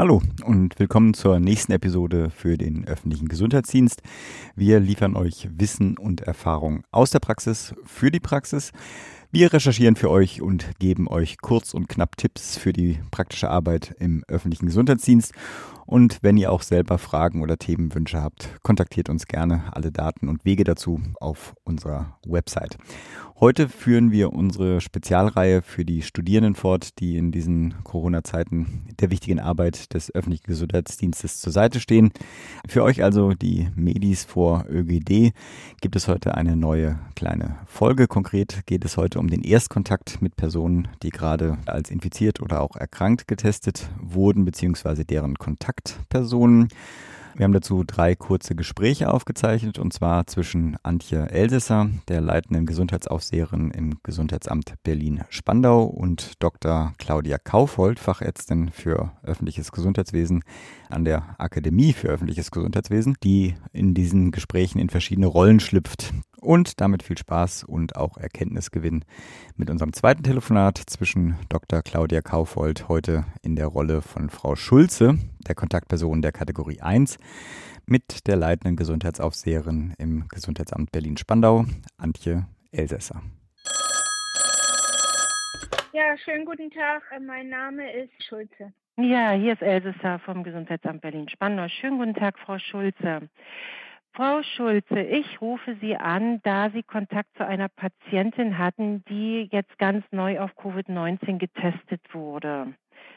Hallo und willkommen zur nächsten Episode für den öffentlichen Gesundheitsdienst. Wir liefern euch Wissen und Erfahrung aus der Praxis für die Praxis. Wir recherchieren für euch und geben euch kurz und knapp Tipps für die praktische Arbeit im öffentlichen Gesundheitsdienst. Und wenn ihr auch selber Fragen oder Themenwünsche habt, kontaktiert uns gerne. Alle Daten und Wege dazu auf unserer Website. Heute führen wir unsere Spezialreihe für die Studierenden fort, die in diesen Corona-Zeiten der wichtigen Arbeit des öffentlichen Gesundheitsdienstes zur Seite stehen. Für euch also die Medis vor ÖGD gibt es heute eine neue kleine Folge. Konkret geht es heute um den Erstkontakt mit Personen, die gerade als infiziert oder auch erkrankt getestet wurden, beziehungsweise deren Kontaktpersonen. Wir haben dazu drei kurze Gespräche aufgezeichnet und zwar zwischen Antje Elsässer, der leitenden Gesundheitsaufseherin im Gesundheitsamt Berlin-Spandau und Dr. Claudia Kaufhold, Fachärztin für öffentliches Gesundheitswesen an der Akademie für öffentliches Gesundheitswesen, die in diesen Gesprächen in verschiedene Rollen schlüpft. Und damit viel Spaß und auch Erkenntnisgewinn mit unserem zweiten Telefonat zwischen Dr. Claudia Kaufhold heute in der Rolle von Frau Schulze, der Kontaktperson der Kategorie 1, mit der leitenden Gesundheitsaufseherin im Gesundheitsamt Berlin-Spandau, Antje Elsässer. Ja, schönen guten Tag. Mein Name ist Schulze. Ja, hier ist Elsässer vom Gesundheitsamt Berlin-Spandau. Schönen guten Tag, Frau Schulze. Frau Schulze, ich rufe Sie an, da Sie Kontakt zu einer Patientin hatten, die jetzt ganz neu auf Covid-19 getestet wurde.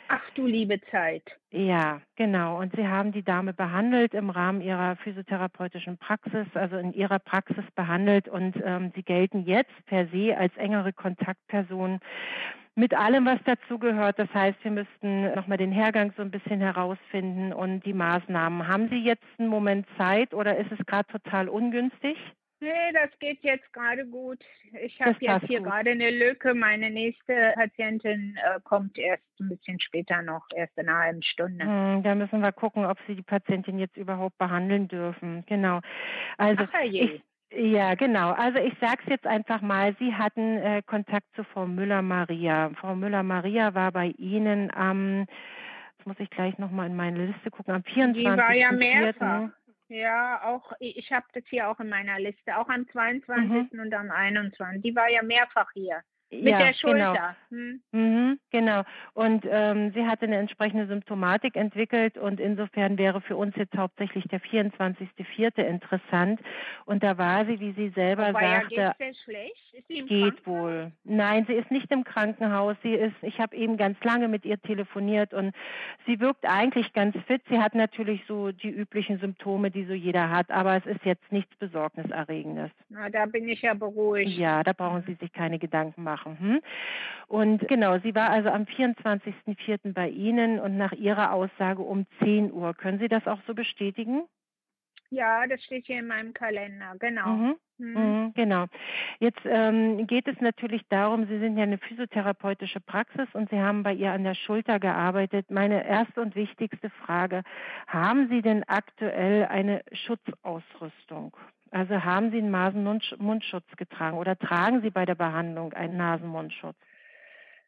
Ach du liebe Zeit. Ja, genau. Und Sie haben die Dame behandelt im Rahmen Ihrer physiotherapeutischen Praxis, also in Ihrer Praxis behandelt und ähm, Sie gelten jetzt per se als engere Kontaktperson mit allem, was dazu gehört. Das heißt, wir müssten nochmal den Hergang so ein bisschen herausfinden und die Maßnahmen. Haben Sie jetzt einen Moment Zeit oder ist es gerade total ungünstig? Nee, das geht jetzt gerade gut. Ich habe jetzt hier gerade eine Lücke. Meine nächste Patientin äh, kommt erst ein bisschen später noch, erst in einer halben Stunde. Hm, da müssen wir gucken, ob Sie die Patientin jetzt überhaupt behandeln dürfen. Genau. Also Ach, je. ich, ja, genau. Also ich sage es jetzt einfach mal, Sie hatten äh, Kontakt zu Frau Müller-Maria. Frau Müller-Maria war bei Ihnen am, jetzt muss ich gleich nochmal in meine Liste gucken, am 24. Die war ja mehrfach. Ja, auch ich habe das hier auch in meiner Liste, auch am 22. Mhm. und am 21. Die war ja mehrfach hier. Mit ja, der Schulter. Genau. Hm? Mhm, genau. Und ähm, sie hatte eine entsprechende Symptomatik entwickelt und insofern wäre für uns jetzt hauptsächlich der 24.04. interessant. Und da war sie, wie sie selber Aber sagte, ja, geht's schlecht? Ist sie im geht wohl. Nein, sie ist nicht im Krankenhaus. Sie ist, ich habe eben ganz lange mit ihr telefoniert und sie wirkt eigentlich ganz fit. Sie hat natürlich so die üblichen Symptome, die so jeder hat, aber es ist jetzt nichts Besorgniserregendes. Na, da bin ich ja beruhigt. Ja, da brauchen Sie sich keine Gedanken machen machen. Hm? Und genau, sie war also am 24.04. bei Ihnen und nach Ihrer Aussage um 10 Uhr. Können Sie das auch so bestätigen? Ja, das steht hier in meinem Kalender, genau. Mhm. Mhm, genau. Jetzt ähm, geht es natürlich darum, Sie sind ja eine physiotherapeutische Praxis und Sie haben bei ihr an der Schulter gearbeitet. Meine erste und wichtigste Frage, haben Sie denn aktuell eine Schutzausrüstung? Also haben Sie einen Nasenmundschutz getragen oder tragen Sie bei der Behandlung einen Nasenmundschutz?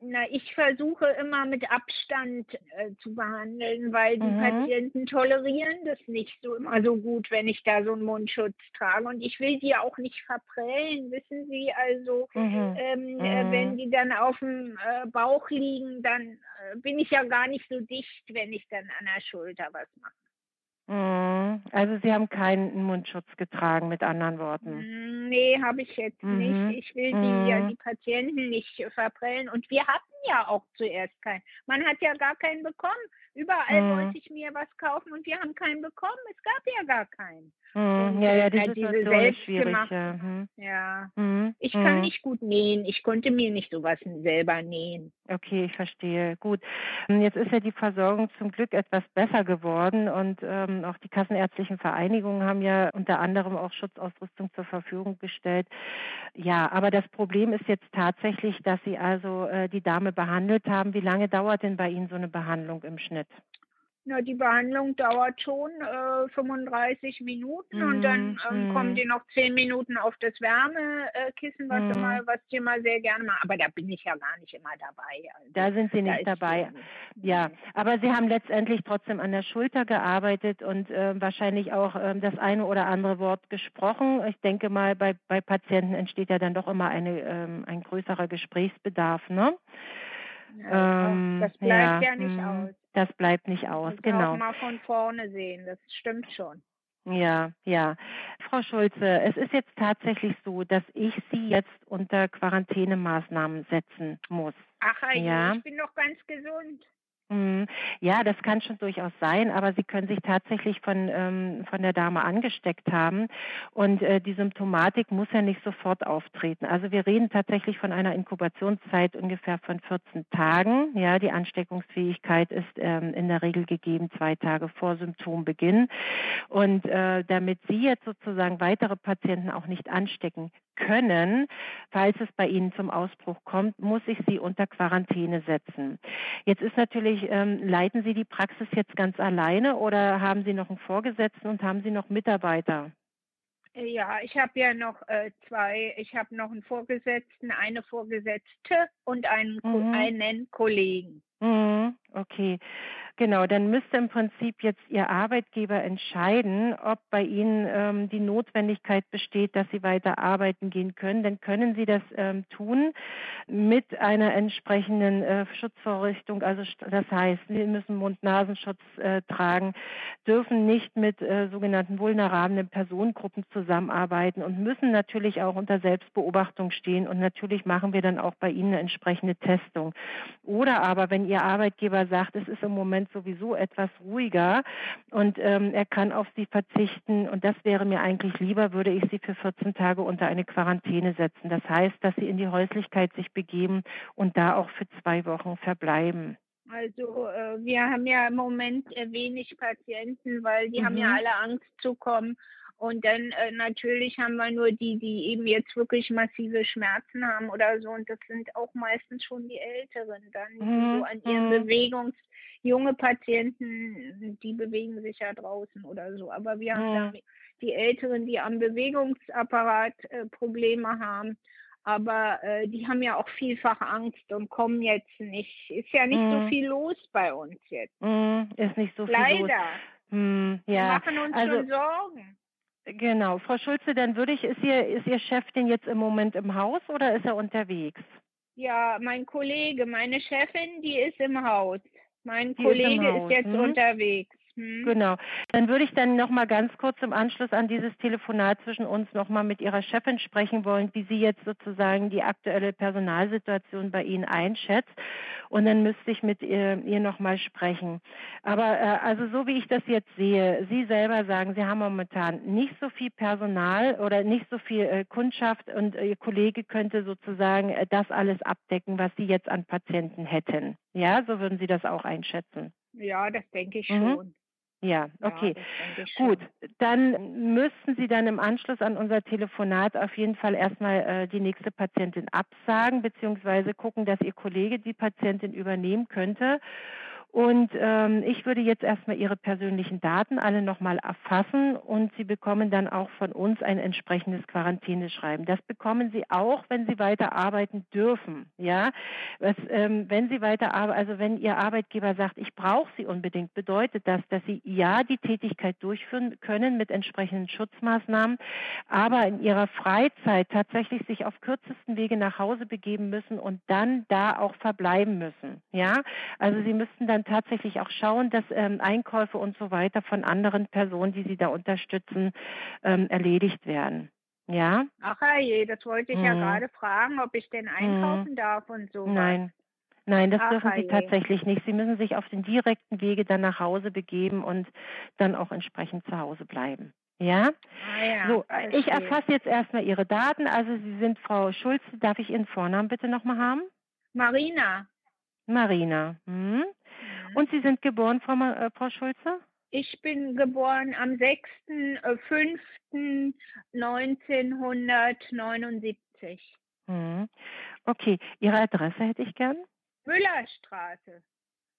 Na, ich versuche immer mit Abstand äh, zu behandeln, weil die Mhm. Patienten tolerieren das nicht so immer so gut, wenn ich da so einen Mundschutz trage. Und ich will die auch nicht verprellen, wissen Sie. Also Mhm. ähm, äh, Mhm. wenn die dann auf dem äh, Bauch liegen, dann äh, bin ich ja gar nicht so dicht, wenn ich dann an der Schulter was mache. Also Sie haben keinen Mundschutz getragen, mit anderen Worten. Mm, Nee, habe ich jetzt Mhm. nicht. Ich will die, ja, Mhm. die Patienten nicht äh, verprellen. Und wir hatten ja auch zuerst keinen. Man hat ja gar keinen bekommen. Überall Mhm. wollte ich mir was kaufen und wir haben keinen bekommen. Es gab ja gar keinen. Mhm. Ja, ja, die diese ist schwierig. selbstgemachten- Ja. Mhm. Ja. Mhm. Ich kann Mhm. nicht gut nähen. Ich konnte mir nicht sowas selber nähen. Okay, ich verstehe. Gut. Ähm, Jetzt ist ja die Versorgung zum Glück etwas besser geworden und ähm, auch die kassenärztlichen Vereinigungen haben ja unter anderem auch Schutzausrüstung zur Verfügung gestellt. Ja, aber das Problem ist jetzt tatsächlich, dass Sie also äh, die Dame behandelt haben. Wie lange dauert denn bei Ihnen so eine Behandlung im Schnitt? Na, die Behandlung dauert schon äh, 35 Minuten mhm. und dann ähm, mhm. kommen die noch 10 Minuten auf das Wärmekissen, was, mhm. immer, was die mal sehr gerne machen. Aber da bin ich ja gar nicht immer dabei. Also, da sind Sie nicht dabei. Ja, aber Sie haben letztendlich trotzdem an der Schulter gearbeitet und äh, wahrscheinlich auch äh, das eine oder andere Wort gesprochen. Ich denke mal, bei, bei Patienten entsteht ja dann doch immer eine, ähm, ein größerer Gesprächsbedarf, ne? Ja, ähm, das bleibt ja, ja nicht mh. aus. Das bleibt nicht aus, das genau. Auch mal von vorne sehen, das stimmt schon. Ja, ja. Frau Schulze, es ist jetzt tatsächlich so, dass ich Sie jetzt unter Quarantänemaßnahmen setzen muss. Ach, ja. ich bin doch ganz gesund. Mhm. Ja, das kann schon durchaus sein, aber Sie können sich tatsächlich von, ähm, von der Dame angesteckt haben. Und äh, die Symptomatik muss ja nicht sofort auftreten. Also wir reden tatsächlich von einer Inkubationszeit ungefähr von 14 Tagen. Ja, die Ansteckungsfähigkeit ist ähm, in der Regel gegeben zwei Tage vor Symptombeginn. Und äh, damit Sie jetzt sozusagen weitere Patienten auch nicht anstecken können, falls es bei Ihnen zum Ausbruch kommt, muss ich Sie unter Quarantäne setzen. Jetzt ist natürlich, ähm, leiten Sie die Praxis jetzt ganz alleine oder haben Sie noch einen Vorgesetzten und haben Sie noch Mitarbeiter? Ja, ich habe ja noch äh, zwei, ich habe noch einen Vorgesetzten, eine Vorgesetzte und einen, mhm. einen Kollegen. Mhm, okay. Genau, dann müsste im Prinzip jetzt Ihr Arbeitgeber entscheiden, ob bei Ihnen ähm, die Notwendigkeit besteht, dass Sie weiter arbeiten gehen können. Dann können Sie das ähm, tun mit einer entsprechenden äh, Schutzvorrichtung. Also das heißt, Sie müssen Mund-Nasenschutz äh, tragen, dürfen nicht mit äh, sogenannten vulnerablen Personengruppen zusammenarbeiten und müssen natürlich auch unter Selbstbeobachtung stehen. Und natürlich machen wir dann auch bei Ihnen eine entsprechende Testung. Oder aber, wenn Ihr Arbeitgeber sagt, es ist im Moment Moment sowieso etwas ruhiger und ähm, er kann auf sie verzichten und das wäre mir eigentlich lieber, würde ich sie für 14 Tage unter eine Quarantäne setzen. Das heißt, dass sie in die Häuslichkeit sich begeben und da auch für zwei Wochen verbleiben. Also äh, wir haben ja im Moment äh, wenig Patienten, weil die mhm. haben ja mhm. alle Angst zu kommen. Und dann äh, natürlich haben wir nur die, die eben jetzt wirklich massive Schmerzen haben oder so. Und das sind auch meistens schon die Älteren dann, die mhm. so an ihren mhm. Bewegungs, junge Patienten, die bewegen sich ja draußen oder so. Aber wir haben ja. die Älteren, die am Bewegungsapparat äh, Probleme haben. Aber äh, die haben ja auch vielfach Angst und kommen jetzt nicht. Ist ja nicht mm. so mhm. viel los bei uns jetzt. Mm, ist nicht so viel Leider. los. Mm, ja. Wir machen uns also, schon Sorgen. Genau. Frau Schulze, dann würde ich, ist Ihr, ist Ihr Chef denn jetzt im Moment im Haus oder ist er unterwegs? Ja, mein Kollege, meine Chefin, die ist im Haus. Mein die Kollege ist, ist jetzt hm? unterwegs. Hm? Genau. Dann würde ich dann noch mal ganz kurz im Anschluss an dieses Telefonat zwischen uns noch mal mit Ihrer Chefin sprechen wollen, wie sie jetzt sozusagen die aktuelle Personalsituation bei Ihnen einschätzt. Und dann müsste ich mit ihr, ihr noch mal sprechen. Aber äh, also so wie ich das jetzt sehe, Sie selber sagen, Sie haben momentan nicht so viel Personal oder nicht so viel äh, Kundschaft und Ihr Kollege könnte sozusagen äh, das alles abdecken, was Sie jetzt an Patienten hätten. Ja, so würden Sie das auch einschätzen. Ja, das denke ich mhm. Ja, okay. Ja, Gut, dann müssten Sie dann im Anschluss an unser Telefonat auf jeden Fall erstmal äh, die nächste Patientin absagen, beziehungsweise gucken, dass Ihr Kollege die Patientin übernehmen könnte. Und ähm, ich würde jetzt erstmal Ihre persönlichen Daten alle nochmal erfassen und Sie bekommen dann auch von uns ein entsprechendes Quarantäneschreiben. Das bekommen Sie auch, wenn Sie weiter arbeiten dürfen. Ja, Was, ähm, wenn Sie weiter also wenn Ihr Arbeitgeber sagt, ich brauche Sie unbedingt, bedeutet das, dass Sie ja die Tätigkeit durchführen können mit entsprechenden Schutzmaßnahmen, aber in Ihrer Freizeit tatsächlich sich auf kürzesten Wege nach Hause begeben müssen und dann da auch verbleiben müssen. Ja, also Sie müssten dann tatsächlich auch schauen, dass ähm, Einkäufe und so weiter von anderen Personen, die Sie da unterstützen, ähm, erledigt werden. Ja? Ach je, das wollte ich hm. ja mhm. gerade fragen, ob ich denn einkaufen hm. darf und so. Nein. Nein, das Ach, dürfen Sie je. tatsächlich nicht. Sie müssen sich auf den direkten Wege dann nach Hause begeben und dann auch entsprechend zu Hause bleiben. Ja? Ah, ja so, ich erfasse jetzt erstmal Ihre Daten. Also Sie sind Frau Schulze. Darf ich Ihren Vornamen bitte nochmal haben? Marina. Marina. Hm? Und Sie sind geboren, Frau, äh, Frau Schulze? Ich bin geboren am 6.5.1979. Hm. Okay, Ihre Adresse hätte ich gern? Müllerstraße.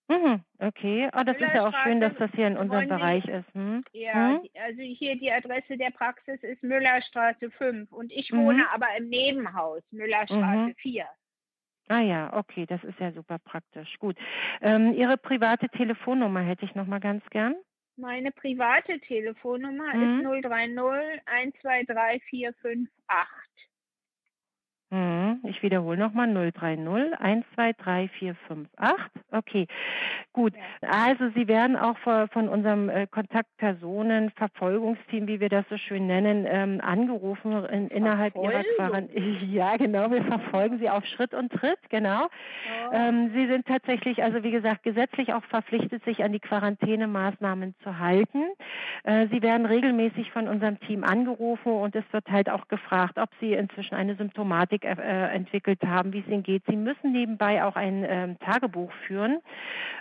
Mhm, okay. Oh, das ist ja auch schön, dass das hier in unserem Bereich ist. Hm? Ja, hm? also hier die Adresse der Praxis ist Müllerstraße 5 und ich wohne mhm. aber im Nebenhaus, Müllerstraße mhm. 4. Ah ja, okay, das ist ja super praktisch. Gut. Ähm, Ihre private Telefonnummer hätte ich noch mal ganz gern. Meine private Telefonnummer mhm. ist 030 123 458. Mhm. Ich wiederhole nochmal 030 123 458. Okay, gut. Also Sie werden auch von unserem äh, Kontaktpersonen-Verfolgungsteam, wie wir das so schön nennen, ähm, angerufen in, innerhalb Ihrer Quarantäne. Ja, genau. Wir verfolgen Sie auf Schritt und Tritt, genau. Oh. Ähm, Sie sind tatsächlich, also wie gesagt, gesetzlich auch verpflichtet, sich an die Quarantänemaßnahmen zu halten. Äh, Sie werden regelmäßig von unserem Team angerufen und es wird halt auch gefragt, ob Sie inzwischen eine Symptomatik Thematik äh, entwickelt haben, wie es ihnen geht. Sie müssen nebenbei auch ein ähm, Tagebuch führen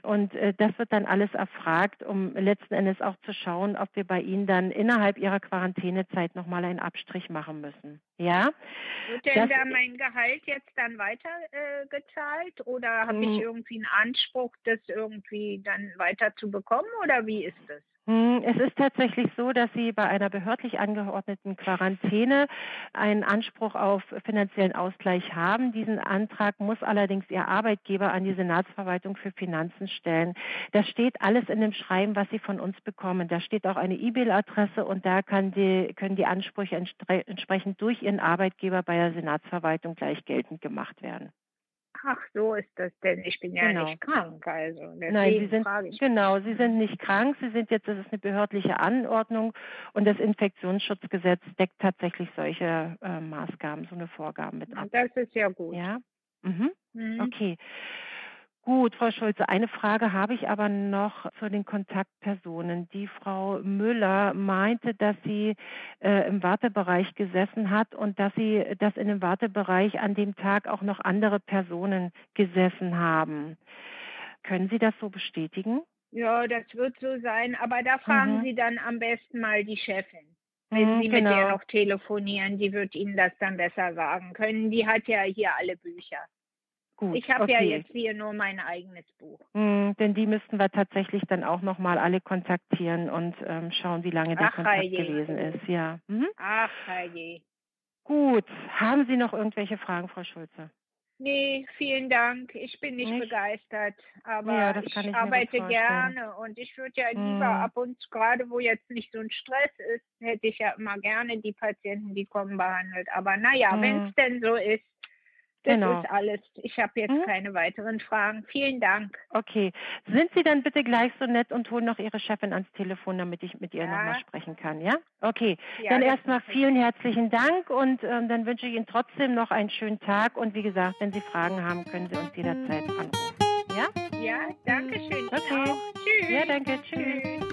und äh, das wird dann alles erfragt, um letzten Endes auch zu schauen, ob wir bei Ihnen dann innerhalb Ihrer Quarantänezeit nochmal einen Abstrich machen müssen. Ja. Wird denn da mein Gehalt jetzt dann weiter äh, gezahlt oder habe ich hm. irgendwie einen Anspruch, das irgendwie dann weiter zu bekommen oder wie ist das? Hm, es ist tatsächlich so, dass Sie bei einer behördlich angeordneten Quarantäne einen Anspruch auf finanziellen Ausgleich haben. Diesen Antrag muss allerdings Ihr Arbeitgeber an die Senatsverwaltung für Finanzen stellen. Das steht alles in dem Schreiben, was Sie von uns bekommen. Da steht auch eine E-Mail-Adresse und da die, können die Ansprüche entsprechend durch Ihren Arbeitgeber bei der Senatsverwaltung gleich geltend gemacht werden. Ach, so ist das denn. Ich bin ja genau. nicht krank, also. Nein, Sie sind, genau, Sie sind nicht krank. Sie sind jetzt, das ist eine behördliche Anordnung und das Infektionsschutzgesetz deckt tatsächlich solche äh, Maßgaben, so eine Vorgaben mit ab. Das ist ja gut. Ja. Mhm. Mhm. Okay. Gut, Frau Schulze, eine Frage habe ich aber noch zu den Kontaktpersonen. Die Frau Müller meinte, dass sie äh, im Wartebereich gesessen hat und dass sie, dass in dem Wartebereich an dem Tag auch noch andere Personen gesessen haben. Können Sie das so bestätigen? Ja, das wird so sein, aber da fragen mhm. Sie dann am besten mal die Chefin. Wenn mhm, Sie mit genau. der noch telefonieren, die wird Ihnen das dann besser sagen können. Die hat ja hier alle Bücher. Gut, ich habe okay. ja jetzt hier nur mein eigenes Buch. Mm, denn die müssten wir tatsächlich dann auch nochmal alle kontaktieren und ähm, schauen, wie lange der Ach, Kontakt je. gewesen ist. Ja. Mhm. Ach je. Gut. Haben Sie noch irgendwelche Fragen, Frau Schulze? Nee, vielen Dank. Ich bin nicht, nicht? begeistert, aber ja, ich, ich, arbeite gerne und ich würde ja lieber hm. ab und zu, gerade wo jetzt nicht so ein Stress ist, hätte ich ja immer gerne die Patienten, die kommen, behandelt. Aber naja, hm. wenn es denn so ist, das genau. ist alles. Ich habe jetzt hm? keine weiteren Fragen. Vielen Dank. Okay. Sind Sie dann bitte gleich so nett und holen noch Ihre Chefin ans Telefon, damit ich mit ihr ja. nochmal sprechen kann, ja? Okay. Ja, dann erstmal vielen herzlichen Dank und ähm, dann wünsche ich Ihnen trotzdem noch einen schönen Tag und wie gesagt, wenn Sie Fragen haben, können Sie uns jederzeit anrufen. Ja? Ja, danke schön. Okay. Tschüss. Ja, danke. Tschüss. Tschüss.